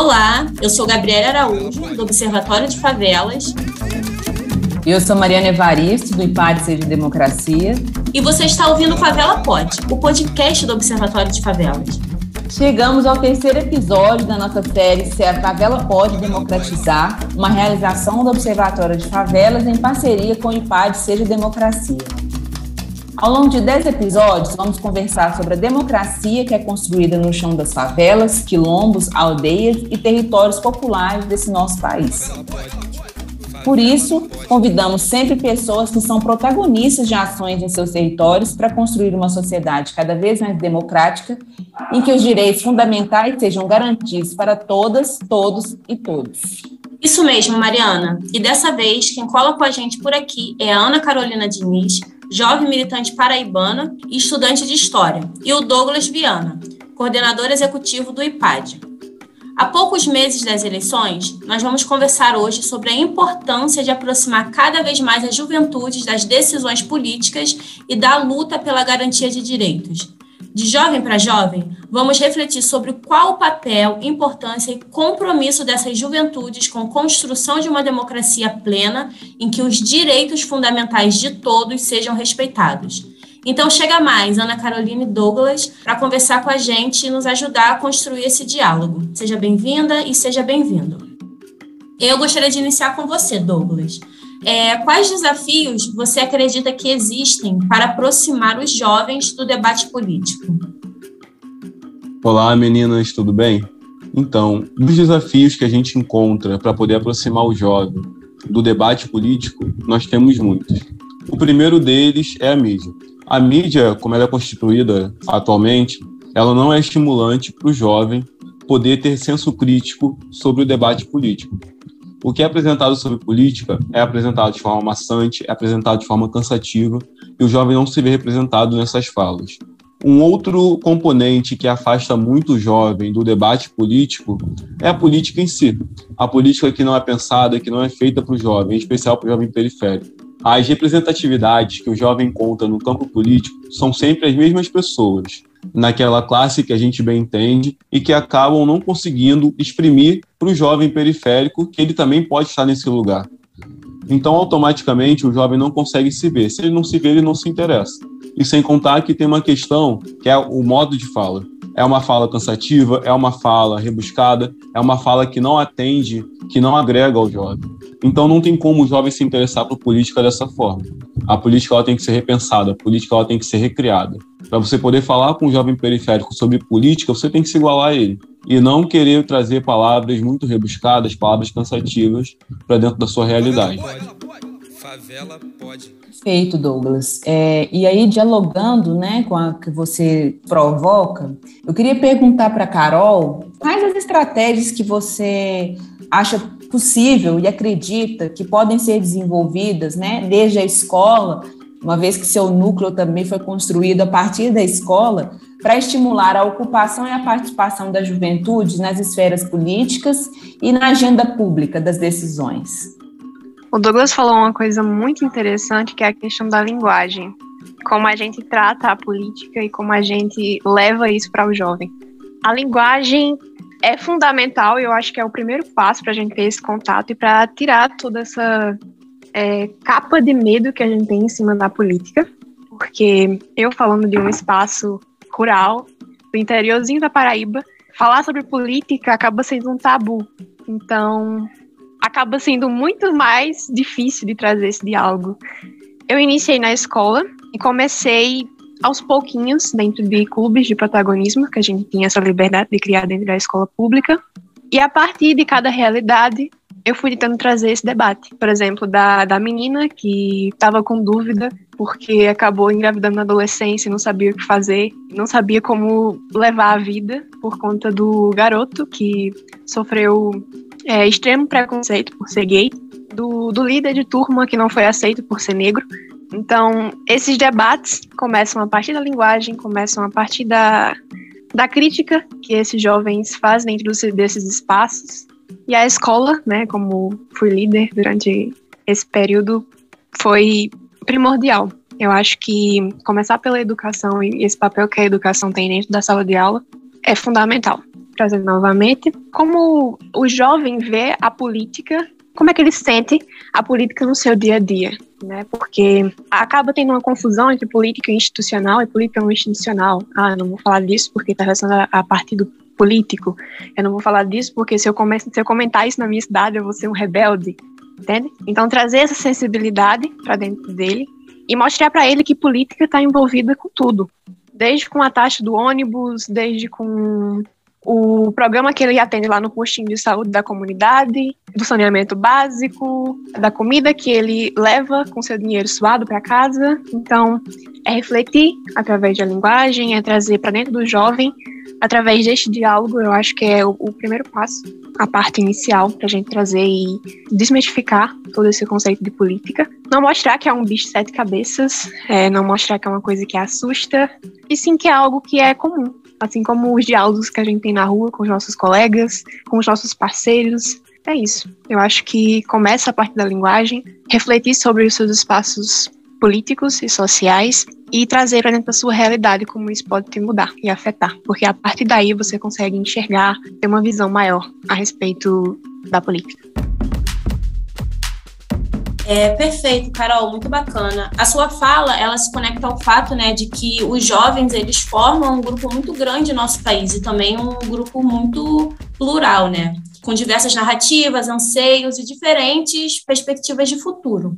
Olá, eu sou Gabriela Araújo, do Observatório de Favelas. Eu sou Mariana Evaristo, do IPAD Seja Democracia. E você está ouvindo Favela Pod, o podcast do Observatório de Favelas. Chegamos ao terceiro episódio da nossa série Se a Favela Pode Democratizar, uma realização do Observatório de Favelas em parceria com o IPAD Seja Democracia. Ao longo de dez episódios, vamos conversar sobre a democracia que é construída no chão das favelas, quilombos, aldeias e territórios populares desse nosso país. Por isso, convidamos sempre pessoas que são protagonistas de ações em seus territórios para construir uma sociedade cada vez mais democrática, em que os direitos fundamentais sejam garantidos para todas, todos e todos. Isso mesmo, Mariana. E dessa vez, quem cola com a gente por aqui é a Ana Carolina Diniz, jovem militante paraibana e estudante de História, e o Douglas Viana, coordenador executivo do IPAD. Há poucos meses das eleições, nós vamos conversar hoje sobre a importância de aproximar cada vez mais as juventudes das decisões políticas e da luta pela garantia de direitos. De jovem para jovem, vamos refletir sobre qual o papel, importância e compromisso dessas juventudes com a construção de uma democracia plena em que os direitos fundamentais de todos sejam respeitados. Então chega mais, Ana Caroline Douglas, para conversar com a gente e nos ajudar a construir esse diálogo. Seja bem-vinda e seja bem-vindo. Eu gostaria de iniciar com você, Douglas. É, quais desafios você acredita que existem para aproximar os jovens do debate político? Olá, meninas, tudo bem? Então, dos desafios que a gente encontra para poder aproximar o jovem do debate político, nós temos muitos. O primeiro deles é a mídia. A mídia, como ela é constituída atualmente, ela não é estimulante para o jovem poder ter senso crítico sobre o debate político. O que é apresentado sobre política é apresentado de forma maçante, é apresentado de forma cansativa, e o jovem não se vê representado nessas falas. Um outro componente que afasta muito o jovem do debate político é a política em si. A política que não é pensada, que não é feita para o jovem, em especial para o jovem periférico. As representatividades que o jovem encontra no campo político são sempre as mesmas pessoas, naquela classe que a gente bem entende e que acabam não conseguindo exprimir para o jovem periférico que ele também pode estar nesse lugar. Então, automaticamente, o jovem não consegue se ver. Se ele não se vê, ele não se interessa. E sem contar que tem uma questão que é o modo de fala. É uma fala cansativa, é uma fala rebuscada, é uma fala que não atende, que não agrega ao jovem. Então não tem como o jovem se interessar por política dessa forma. A política ela tem que ser repensada, a política ela tem que ser recriada. Para você poder falar com um jovem periférico sobre política, você tem que se igualar a ele e não querer trazer palavras muito rebuscadas, palavras cansativas para dentro da sua realidade. Favela pode. Favela pode. Perfeito, Douglas. É, e aí, dialogando né, com a que você provoca, eu queria perguntar para a Carol quais as estratégias que você acha possível e acredita que podem ser desenvolvidas né, desde a escola, uma vez que seu núcleo também foi construído a partir da escola, para estimular a ocupação e a participação da juventude nas esferas políticas e na agenda pública das decisões. O Douglas falou uma coisa muito interessante que é a questão da linguagem. Como a gente trata a política e como a gente leva isso para o jovem. A linguagem é fundamental e eu acho que é o primeiro passo para a gente ter esse contato e para tirar toda essa é, capa de medo que a gente tem em cima da política. Porque eu falando de um espaço rural, do interiorzinho da Paraíba, falar sobre política acaba sendo um tabu. Então, acaba sendo muito mais difícil de trazer esse diálogo. Eu iniciei na escola e comecei aos pouquinhos dentro de clubes de protagonismo, que a gente tinha essa liberdade de criar dentro da escola pública. E a partir de cada realidade, eu fui tentando trazer esse debate. Por exemplo, da, da menina que estava com dúvida porque acabou engravidando na adolescência e não sabia o que fazer, não sabia como levar a vida por conta do garoto que sofreu é, extremo preconceito por ser gay, do, do líder de turma que não foi aceito por ser negro. Então, esses debates começam a partir da linguagem, começam a partir da, da crítica que esses jovens fazem dentro desses espaços. E a escola, né, como fui líder durante esse período, foi primordial. Eu acho que começar pela educação e esse papel que a educação tem dentro da sala de aula é fundamental trazer novamente, como o jovem vê a política, como é que ele sente a política no seu dia a dia, né? Porque acaba tendo uma confusão entre política institucional e política não institucional. Ah, não vou falar disso porque está relacionado a partido político. Eu não vou falar disso porque se eu, começo, se eu comentar isso na minha cidade, eu vou ser um rebelde, entende? Então, trazer essa sensibilidade para dentro dele e mostrar para ele que política está envolvida com tudo, desde com a taxa do ônibus, desde com o programa que ele atende lá no postinho de saúde da comunidade, do saneamento básico, da comida que ele leva com seu dinheiro suado para casa. Então, é refletir através da linguagem, é trazer para dentro do jovem, através deste diálogo, eu acho que é o, o primeiro passo, a parte inicial, para a gente trazer e desmistificar todo esse conceito de política. Não mostrar que é um bicho de sete cabeças, é, não mostrar que é uma coisa que assusta, e sim que é algo que é comum assim como os diálogos que a gente tem na rua com os nossos colegas, com os nossos parceiros. É isso. Eu acho que começa a partir da linguagem, refletir sobre os seus espaços políticos e sociais e trazer para dentro da sua realidade como isso pode te mudar e afetar, porque a partir daí você consegue enxergar, ter uma visão maior a respeito da política. É, perfeito, Carol, muito bacana. A sua fala, ela se conecta ao fato, né, de que os jovens, eles formam um grupo muito grande no nosso país e também um grupo muito plural, né, com diversas narrativas, anseios e diferentes perspectivas de futuro.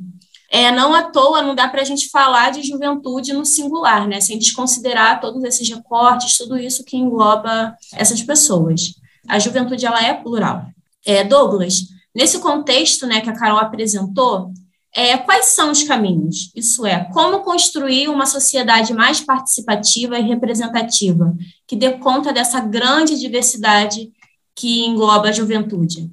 É, não à toa não dá para a gente falar de juventude no singular, né, sem desconsiderar todos esses recortes, tudo isso que engloba essas pessoas. A juventude, ela é plural. É, Douglas, Nesse contexto né, que a Carol apresentou, é, quais são os caminhos? Isso é, como construir uma sociedade mais participativa e representativa, que dê conta dessa grande diversidade que engloba a juventude?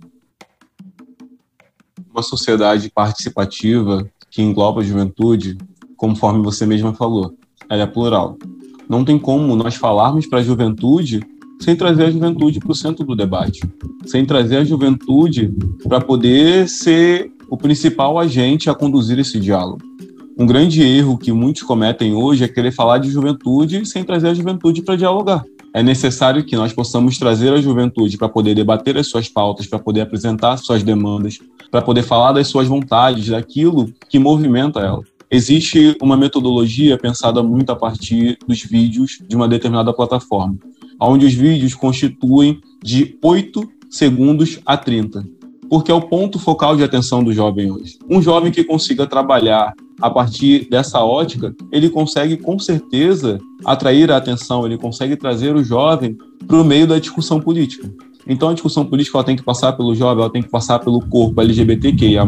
Uma sociedade participativa que engloba a juventude, conforme você mesma falou, ela é plural. Não tem como nós falarmos para a juventude sem trazer a juventude para o centro do debate, sem trazer a juventude para poder ser o principal agente a conduzir esse diálogo. Um grande erro que muitos cometem hoje é querer falar de juventude sem trazer a juventude para dialogar. É necessário que nós possamos trazer a juventude para poder debater as suas pautas, para poder apresentar suas demandas, para poder falar das suas vontades, daquilo que movimenta ela. Existe uma metodologia pensada muito a partir dos vídeos de uma determinada plataforma, onde os vídeos constituem de 8 segundos a 30 porque é o ponto focal de atenção do jovem hoje. Um jovem que consiga trabalhar a partir dessa ótica, ele consegue com certeza atrair a atenção, ele consegue trazer o jovem para o meio da discussão política. Então a discussão política ela tem que passar pelo jovem, ela tem que passar pelo corpo LGBTQIA+,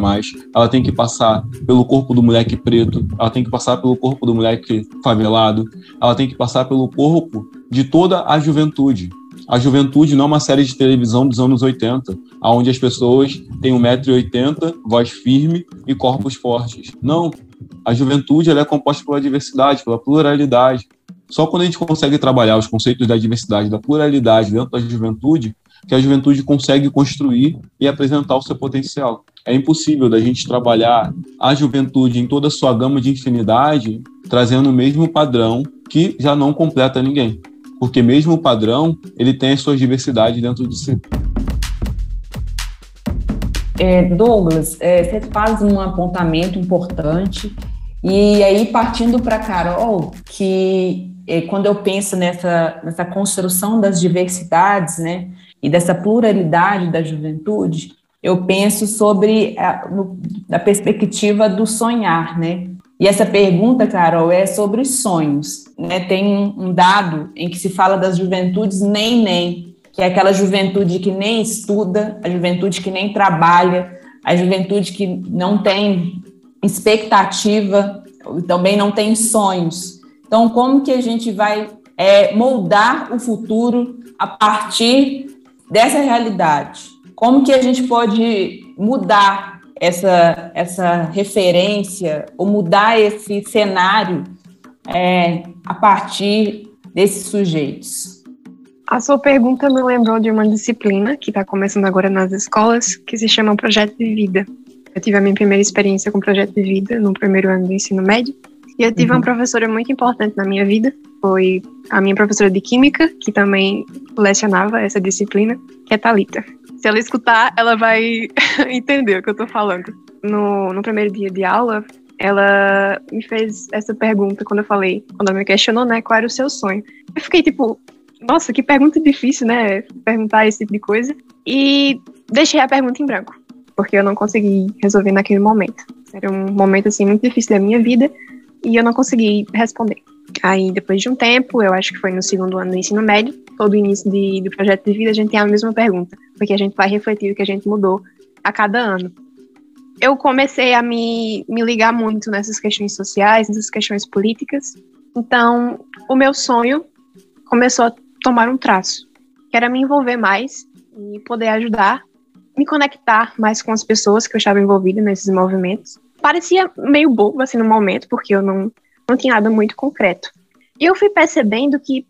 ela tem que passar pelo corpo do moleque preto, ela tem que passar pelo corpo do moleque favelado, ela tem que passar pelo corpo de toda a juventude. A Juventude não é uma série de televisão dos anos 80, onde as pessoas têm 1,80m, voz firme e corpos fortes. Não. A juventude é composta pela diversidade, pela pluralidade. Só quando a gente consegue trabalhar os conceitos da diversidade, da pluralidade dentro da juventude, que a juventude consegue construir e apresentar o seu potencial. É impossível da gente trabalhar a juventude em toda a sua gama de infinidade, trazendo o mesmo padrão que já não completa ninguém porque mesmo o padrão ele tem as suas diversidades dentro de si. É, Douglas, é, você faz um apontamento importante e aí partindo para Carol, que é, quando eu penso nessa, nessa construção das diversidades, né, e dessa pluralidade da juventude, eu penso sobre a, no, a perspectiva do sonhar, né? E essa pergunta, Carol, é sobre sonhos. Né? Tem um dado em que se fala das juventudes nem nem, que é aquela juventude que nem estuda, a juventude que nem trabalha, a juventude que não tem expectativa, também não tem sonhos. Então, como que a gente vai é, moldar o futuro a partir dessa realidade? Como que a gente pode mudar essa, essa referência ou mudar esse cenário é, a partir desses sujeitos? A sua pergunta me lembrou de uma disciplina que está começando agora nas escolas, que se chama Projeto de Vida. Eu tive a minha primeira experiência com projeto de vida no primeiro ano do ensino médio. E eu tive uhum. uma professora muito importante na minha vida, foi a minha professora de Química, que também lecionava essa disciplina, que é Talita. Se ela escutar, ela vai entender o que eu tô falando. No, no primeiro dia de aula, ela me fez essa pergunta quando eu falei, quando ela me questionou, né, qual era o seu sonho. Eu fiquei tipo, nossa, que pergunta difícil, né, perguntar esse tipo de coisa. E deixei a pergunta em branco, porque eu não consegui resolver naquele momento. Era um momento, assim, muito difícil da minha vida e eu não consegui responder. Aí, depois de um tempo, eu acho que foi no segundo ano do ensino médio, todo início de, do projeto de vida, a gente tem a mesma pergunta, porque a gente vai refletir o que a gente mudou a cada ano eu comecei a me, me ligar muito nessas questões sociais, nessas questões políticas. Então, o meu sonho começou a tomar um traço, que era me envolver mais e poder ajudar, me conectar mais com as pessoas que eu estava envolvida nesses movimentos. Parecia meio bobo assim no momento, porque eu não, não tinha nada muito concreto. E eu fui percebendo que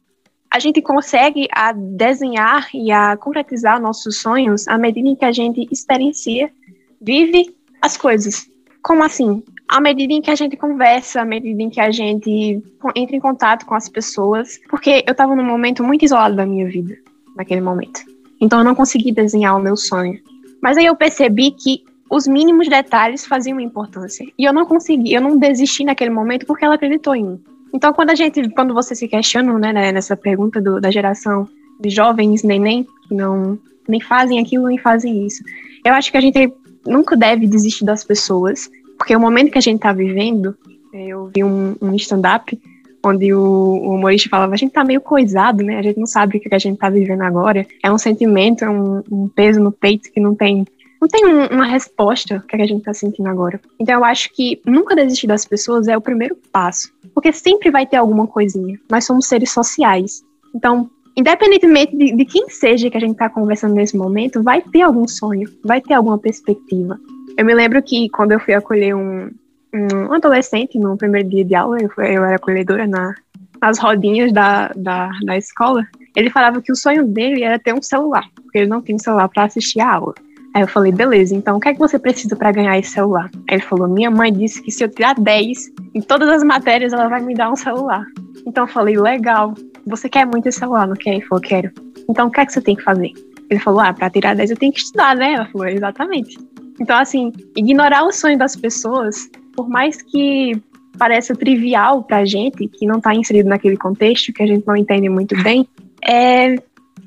a gente consegue a desenhar e a concretizar nossos sonhos à medida em que a gente experiencia, vive as coisas. Como assim? À medida em que a gente conversa, à medida em que a gente entra em contato com as pessoas, porque eu estava num momento muito isolado da minha vida, naquele momento. Então eu não consegui desenhar o meu sonho. Mas aí eu percebi que os mínimos detalhes faziam importância. E eu não consegui, eu não desisti naquele momento porque ela acreditou em mim. Então quando a gente, quando você se questiona, né, né nessa pergunta do, da geração de jovens neném que não nem fazem aquilo nem fazem isso, eu acho que a gente nunca deve desistir das pessoas, porque o momento que a gente está vivendo, eu vi um, um stand-up onde o, o, humorista falava, a gente tá meio coisado, né? A gente não sabe o que a gente tá vivendo agora. É um sentimento, é um, um peso no peito que não tem não tem um, uma resposta que a gente tá sentindo agora. Então eu acho que nunca desistir das pessoas é o primeiro passo, porque sempre vai ter alguma coisinha. Nós somos seres sociais. Então, independentemente de, de, quem seja que a gente está conversando nesse momento, vai ter algum sonho, vai ter alguma perspectiva. Eu me lembro que quando eu fui acolher um, um adolescente no primeiro dia de aula, eu, fui, eu era acolhedora na, nas rodinhas da, da, da escola, ele falava que o sonho dele era ter um celular, porque ele não tinha um celular para assistir a aula. Aí eu falei, beleza, então o que é que você precisa para ganhar esse celular? Aí ele falou, minha mãe disse que se eu tirar 10 em todas as matérias, ela vai me dar um celular. Então eu falei, legal, você quer muito esse celular, não quer? Ele falou, quero. Então o que é que você tem que fazer? Ele falou, ah, pra tirar 10 eu tenho que estudar, né? Ela falou, exatamente. Então, assim, ignorar o sonho das pessoas, por mais que pareça trivial pra gente, que não tá inserido naquele contexto, que a gente não entende muito bem, é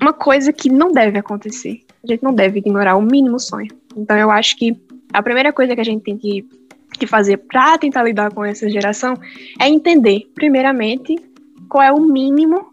uma coisa que não deve acontecer. A gente não deve ignorar o mínimo sonho. Então, eu acho que a primeira coisa que a gente tem que, que fazer para tentar lidar com essa geração é entender, primeiramente, qual é o mínimo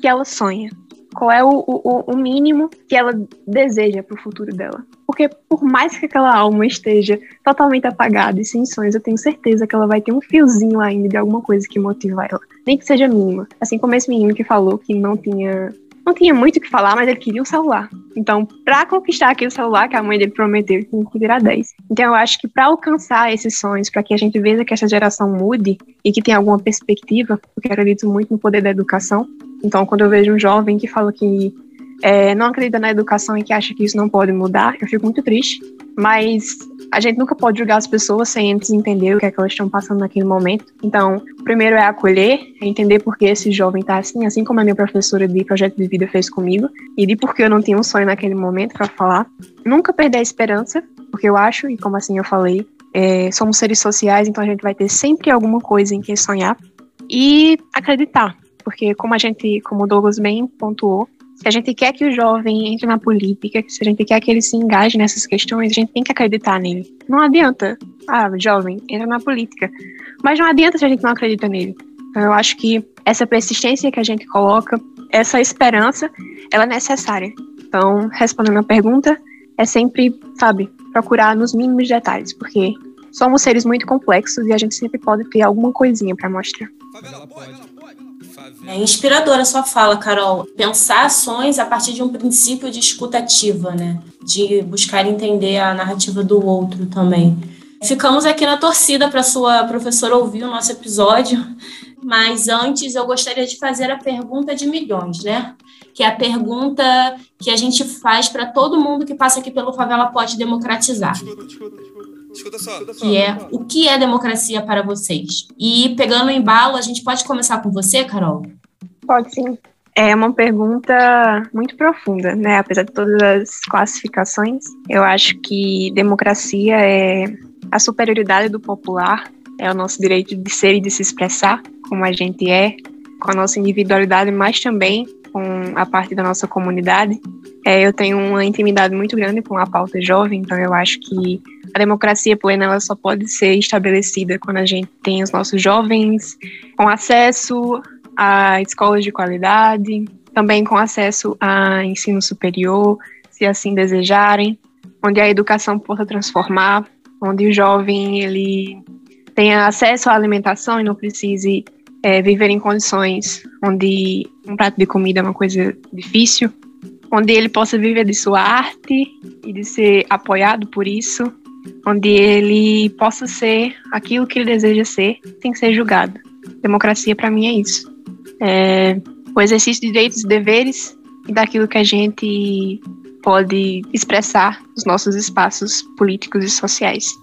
que ela sonha, qual é o, o, o mínimo que ela deseja para o futuro dela. Porque por mais que aquela alma esteja totalmente apagada e sem sonhos, eu tenho certeza que ela vai ter um fiozinho ainda de alguma coisa que motiva ela, nem que seja mínima. Assim como esse menino que falou que não tinha não tinha muito o que falar, mas ele queria um celular. Então, para conquistar aquele celular que a mãe dele prometeu, ele tinha que virar 10. Então, eu acho que para alcançar esses sonhos, para que a gente veja que essa geração mude e que tenha alguma perspectiva, porque eu acredito muito no poder da educação. Então, quando eu vejo um jovem que fala que é, não acredita na educação e que acha que isso não pode mudar, eu fico muito triste. Mas a gente nunca pode julgar as pessoas sem antes entender o que é que elas estão passando naquele momento. Então, primeiro é acolher, é entender por que esse jovem está assim, assim como a minha professora de projeto de vida fez comigo, e de por que eu não tinha um sonho naquele momento para falar. Nunca perder a esperança, porque eu acho, e como assim eu falei, é, somos seres sociais, então a gente vai ter sempre alguma coisa em que sonhar. E acreditar, porque como a gente, como o Douglas bem pontuou, se a gente quer que o jovem entre na política, se a gente quer que ele se engaje nessas questões, a gente tem que acreditar nele. Não adianta, ah, jovem, entra na política. Mas não adianta se a gente não acredita nele. Então, eu acho que essa persistência que a gente coloca, essa esperança, ela é necessária. Então, respondendo a pergunta, é sempre, sabe, procurar nos mínimos detalhes, porque somos seres muito complexos e a gente sempre pode ter alguma coisinha para mostrar. Favela pode. É inspiradora a sua fala, Carol. Pensar ações a partir de um princípio de escutativa, né? De buscar entender a narrativa do outro também. Ficamos aqui na torcida para sua professora ouvir o nosso episódio, mas antes eu gostaria de fazer a pergunta de milhões, né? Que é a pergunta que a gente faz para todo mundo que passa aqui pelo Favela Pode Democratizar. Escuta só. Que é o que é democracia para vocês? E pegando o embalo, a gente pode começar com você, Carol? Pode sim. É uma pergunta muito profunda, né? Apesar de todas as classificações, eu acho que democracia é a superioridade do popular, é o nosso direito de ser e de se expressar como a gente é, com a nossa individualidade, mas também com a parte da nossa comunidade. É, eu tenho uma intimidade muito grande com a pauta jovem, então eu acho que a democracia plena ela só pode ser estabelecida quando a gente tem os nossos jovens com acesso a escolas de qualidade, também com acesso a ensino superior, se assim desejarem, onde a educação possa transformar, onde o jovem ele tenha acesso à alimentação e não precise é, viver em condições onde um prato de comida é uma coisa difícil, onde ele possa viver de sua arte e de ser apoiado por isso, onde ele possa ser aquilo que ele deseja ser sem ser julgado. Democracia para mim é isso é, o exercício de direitos e deveres e daquilo que a gente pode expressar nos nossos espaços políticos e sociais.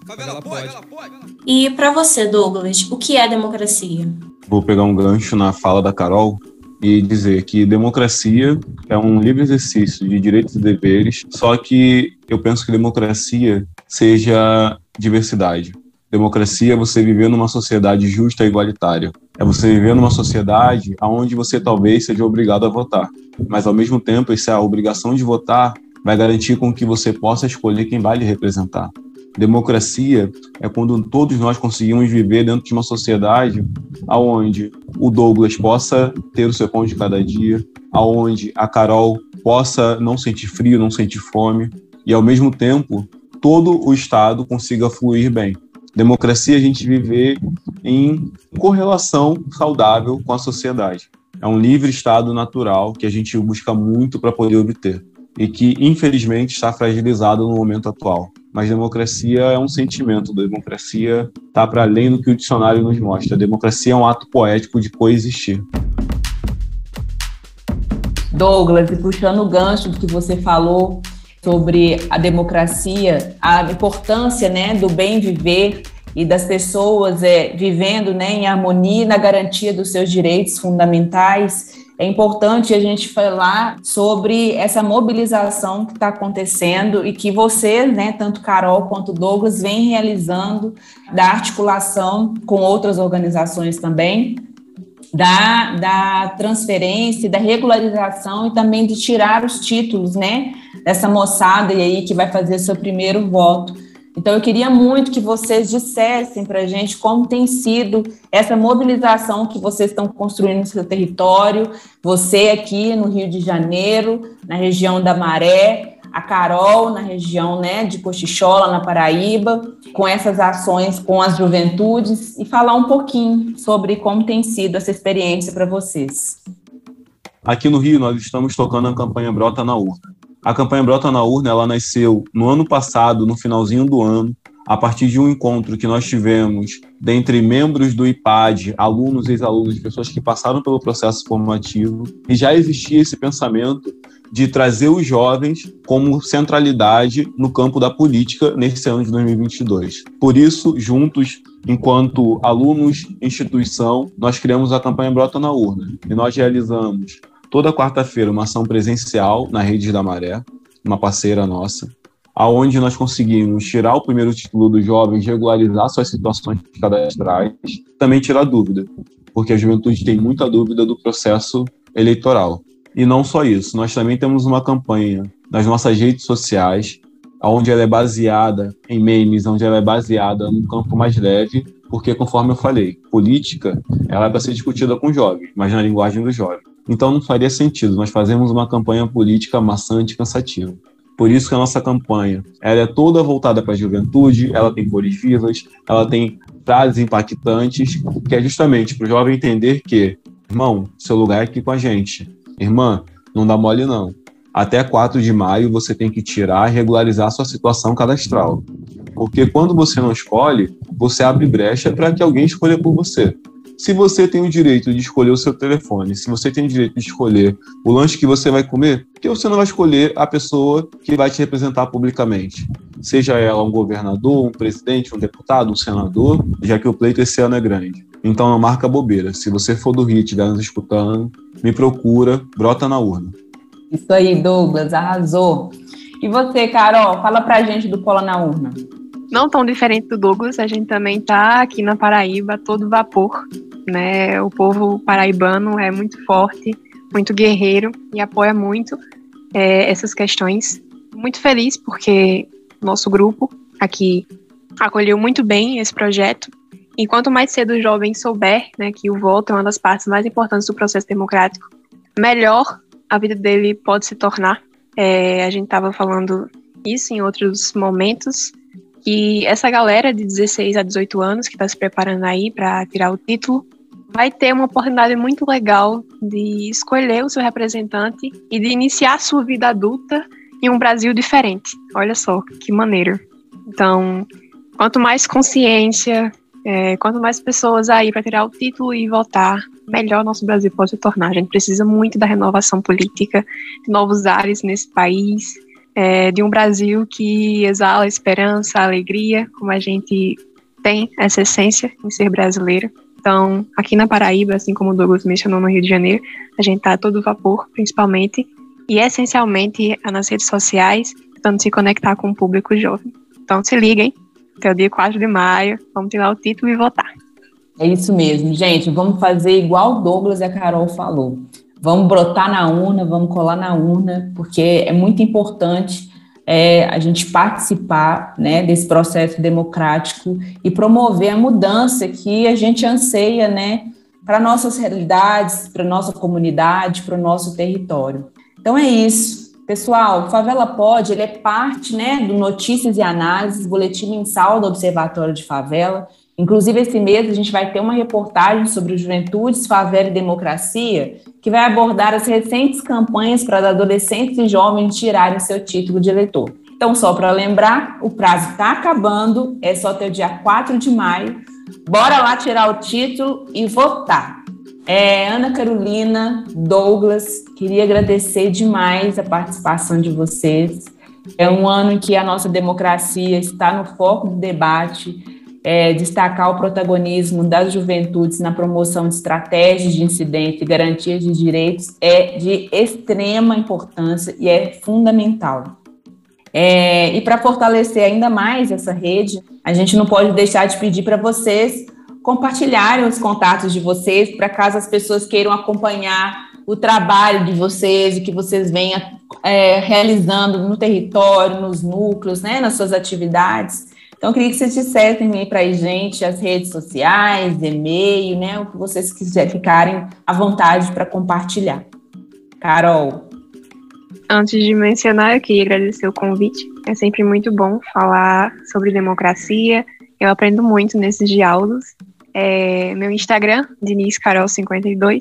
E para você, Douglas, o que é democracia? Vou pegar um gancho na fala da Carol e dizer que democracia é um livre exercício de direitos e deveres, só que eu penso que democracia seja diversidade. Democracia é você viver numa sociedade justa e igualitária. É você viver numa sociedade onde você talvez seja obrigado a votar, mas ao mesmo tempo essa obrigação de votar vai garantir com que você possa escolher quem vai lhe representar. Democracia é quando todos nós conseguimos viver dentro de uma sociedade aonde o Douglas possa ter o seu pão de cada dia, aonde a Carol possa não sentir frio, não sentir fome e ao mesmo tempo todo o estado consiga fluir bem. Democracia a gente viver em correlação saudável com a sociedade. É um livre estado natural que a gente busca muito para poder obter e que, infelizmente, está fragilizado no momento atual. Mas democracia é um sentimento, democracia está para além do que o dicionário nos mostra. Democracia é um ato poético de coexistir. Douglas, e puxando o gancho do que você falou sobre a democracia, a importância né, do bem viver e das pessoas é, vivendo né, em harmonia na garantia dos seus direitos fundamentais. É importante a gente falar sobre essa mobilização que está acontecendo e que você, né, tanto Carol quanto Douglas, vem realizando da articulação com outras organizações também, da, da transferência, da regularização e também de tirar os títulos, né, dessa moçada aí que vai fazer seu primeiro voto. Então, eu queria muito que vocês dissessem para a gente como tem sido essa mobilização que vocês estão construindo no seu território, você aqui no Rio de Janeiro, na região da Maré, a Carol na região né, de Cochichola, na Paraíba, com essas ações com as juventudes e falar um pouquinho sobre como tem sido essa experiência para vocês. Aqui no Rio, nós estamos tocando a campanha Brota na Urna. A campanha Brota na Urna ela nasceu no ano passado, no finalzinho do ano, a partir de um encontro que nós tivemos dentre membros do IPAD, alunos ex-alunos, pessoas que passaram pelo processo formativo, e já existia esse pensamento de trazer os jovens como centralidade no campo da política nesse ano de 2022. Por isso, juntos, enquanto alunos, instituição, nós criamos a campanha Brota na Urna e nós realizamos toda quarta-feira uma ação presencial na Rede da Maré, uma parceira nossa, aonde nós conseguimos tirar o primeiro título dos jovens, regularizar suas situações cadastrais, também tirar dúvida, porque a juventude tem muita dúvida do processo eleitoral. E não só isso, nós também temos uma campanha nas nossas redes sociais, onde ela é baseada em memes, onde ela é baseada num campo mais leve, porque conforme eu falei, política ela é para ser discutida com jovens, mas na linguagem dos jovens. Então não faria sentido nós fazermos uma campanha política maçante e cansativa. Por isso que a nossa campanha ela é toda voltada para a juventude, ela tem cores vivas, ela tem frases impactantes, que é justamente para o jovem entender que, irmão, seu lugar é aqui com a gente. Irmã, não dá mole não. Até 4 de maio você tem que tirar e regularizar sua situação cadastral. Porque quando você não escolhe, você abre brecha para que alguém escolha por você. Se você tem o direito de escolher o seu telefone, se você tem o direito de escolher o lanche que você vai comer, por que você não vai escolher a pessoa que vai te representar publicamente? Seja ela um governador, um presidente, um deputado, um senador, já que o pleito esse ano é grande. Então não marca bobeira. Se você for do Rio e estiver nos escutando, me procura, brota na urna. Isso aí, Douglas, arrasou. E você, Carol, fala pra gente do Cola na Urna. Não tão diferente do Douglas, a gente também tá aqui na Paraíba, todo vapor, né? O povo paraibano é muito forte, muito guerreiro e apoia muito é, essas questões. Muito feliz porque nosso grupo aqui acolheu muito bem esse projeto. E quanto mais cedo o jovem souber né, que o voto é uma das partes mais importantes do processo democrático, melhor a vida dele pode se tornar. É, a gente estava falando isso em outros momentos, que essa galera de 16 a 18 anos que está se preparando aí para tirar o título vai ter uma oportunidade muito legal de escolher o seu representante e de iniciar sua vida adulta em um Brasil diferente. Olha só que maneiro. Então, quanto mais consciência, é, quanto mais pessoas aí para tirar o título e votar, melhor nosso Brasil pode se tornar. A gente precisa muito da renovação política, de novos ares nesse país, é, de um Brasil que exala esperança, alegria, como a gente tem essa essência em ser brasileiro. Então, aqui na Paraíba, assim como o Douglas mencionou no Rio de Janeiro, a gente está todo vapor, principalmente, e essencialmente nas redes sociais, tentando se conectar com o público jovem. Então, se liguem, até o dia 4 de maio. Vamos tirar o título e votar. É isso mesmo, gente. Vamos fazer igual o Douglas e a Carol falou. Vamos brotar na urna, vamos colar na urna, porque é muito importante é, a gente participar né, desse processo democrático e promover a mudança que a gente anseia né, para nossas realidades, para nossa comunidade, para o nosso território. Então é isso. Pessoal, Favela Pod ele é parte né, do Notícias e Análises, boletim mensal do Observatório de Favela. Inclusive, esse mês a gente vai ter uma reportagem sobre juventudes, favela e democracia, que vai abordar as recentes campanhas para adolescentes e jovens tirarem seu título de eleitor. Então, só para lembrar, o prazo está acabando, é só até o dia 4 de maio. Bora lá tirar o título e votar. É, Ana Carolina, Douglas, queria agradecer demais a participação de vocês. É um ano em que a nossa democracia está no foco do debate, é, destacar o protagonismo das juventudes na promoção de estratégias de incidente e garantias de direitos é de extrema importância e é fundamental. É, e para fortalecer ainda mais essa rede, a gente não pode deixar de pedir para vocês compartilharem os contatos de vocês para caso as pessoas queiram acompanhar o trabalho de vocês, o que vocês venham é, realizando no território, nos núcleos, né, nas suas atividades. Então, eu queria que vocês dissessem aí para a gente as redes sociais, e-mail, né, o que vocês quiserem ficarem à vontade para compartilhar. Carol. Antes de mencionar, eu queria agradecer o convite. É sempre muito bom falar sobre democracia. Eu aprendo muito nesses diálogos é, meu Instagram, DenisCarol52.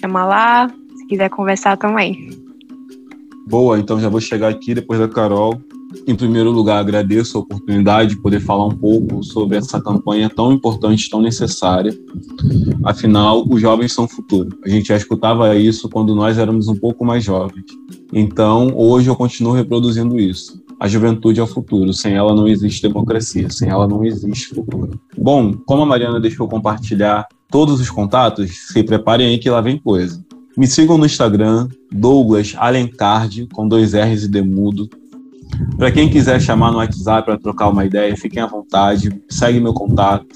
Chama lá, se quiser conversar também. Boa, então já vou chegar aqui depois da Carol. Em primeiro lugar, agradeço a oportunidade de poder falar um pouco sobre essa campanha tão importante, tão necessária. Afinal, os jovens são o futuro. A gente já escutava isso quando nós éramos um pouco mais jovens. Então, hoje eu continuo reproduzindo isso a juventude é o futuro. Sem ela não existe democracia, sem ela não existe futuro. Bom, como a Mariana deixou compartilhar todos os contatos, se preparem aí que lá vem coisa. Me sigam no Instagram, Douglas Alencard, com dois R's e demudo. Para quem quiser chamar no WhatsApp para trocar uma ideia, fiquem à vontade. Segue meu contato,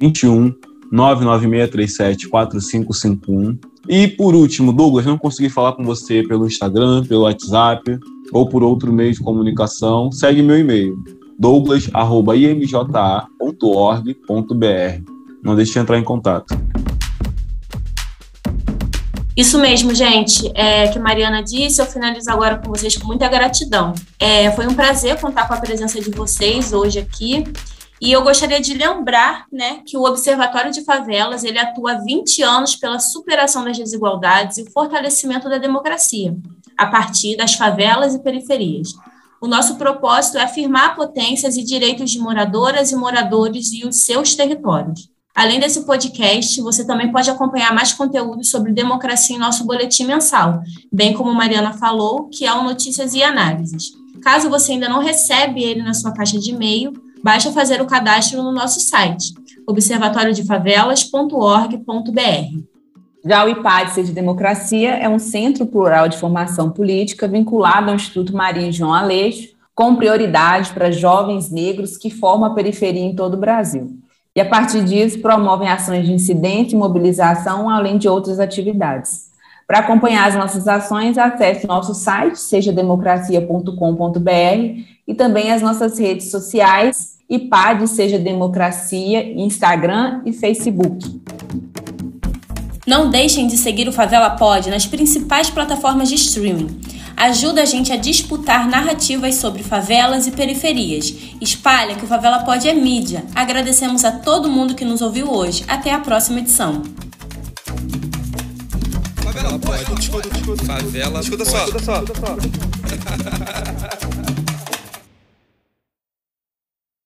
21 99637 4551. E por último, Douglas, não consegui falar com você pelo Instagram, pelo WhatsApp ou por outro meio de comunicação, segue meu e-mail douglas@imja.org.br. Não deixe de entrar em contato. Isso mesmo, gente. É, que Mariana disse, eu finalizo agora com vocês com muita gratidão. É, foi um prazer contar com a presença de vocês hoje aqui. E eu gostaria de lembrar né, que o Observatório de Favelas ele atua há 20 anos pela superação das desigualdades e o fortalecimento da democracia, a partir das favelas e periferias. O nosso propósito é afirmar potências e direitos de moradoras e moradores e os seus territórios. Além desse podcast, você também pode acompanhar mais conteúdos sobre democracia em nosso boletim mensal, bem como Mariana falou, que é o Notícias e Análises. Caso você ainda não recebe ele na sua caixa de e-mail, basta fazer o cadastro no nosso site, observatoriodefavelas.org.br. Já o IPAD Seja Democracia é um centro plural de formação política vinculado ao Instituto Maria João Aleixo, com prioridade para jovens negros que formam a periferia em todo o Brasil. E, a partir disso, promovem ações de incidente e mobilização, além de outras atividades. Para acompanhar as nossas ações, acesse nosso site, sejademocracia.com.br e também as nossas redes sociais, IPAD Seja Democracia, Instagram e Facebook. Não deixem de seguir o Favela Pod nas principais plataformas de streaming. Ajuda a gente a disputar narrativas sobre favelas e periferias. Espalha que o Favela Pod é mídia. Agradecemos a todo mundo que nos ouviu hoje. Até a próxima edição. Favela Pod, escuta, escuta, favela. Escuta só, escuta só.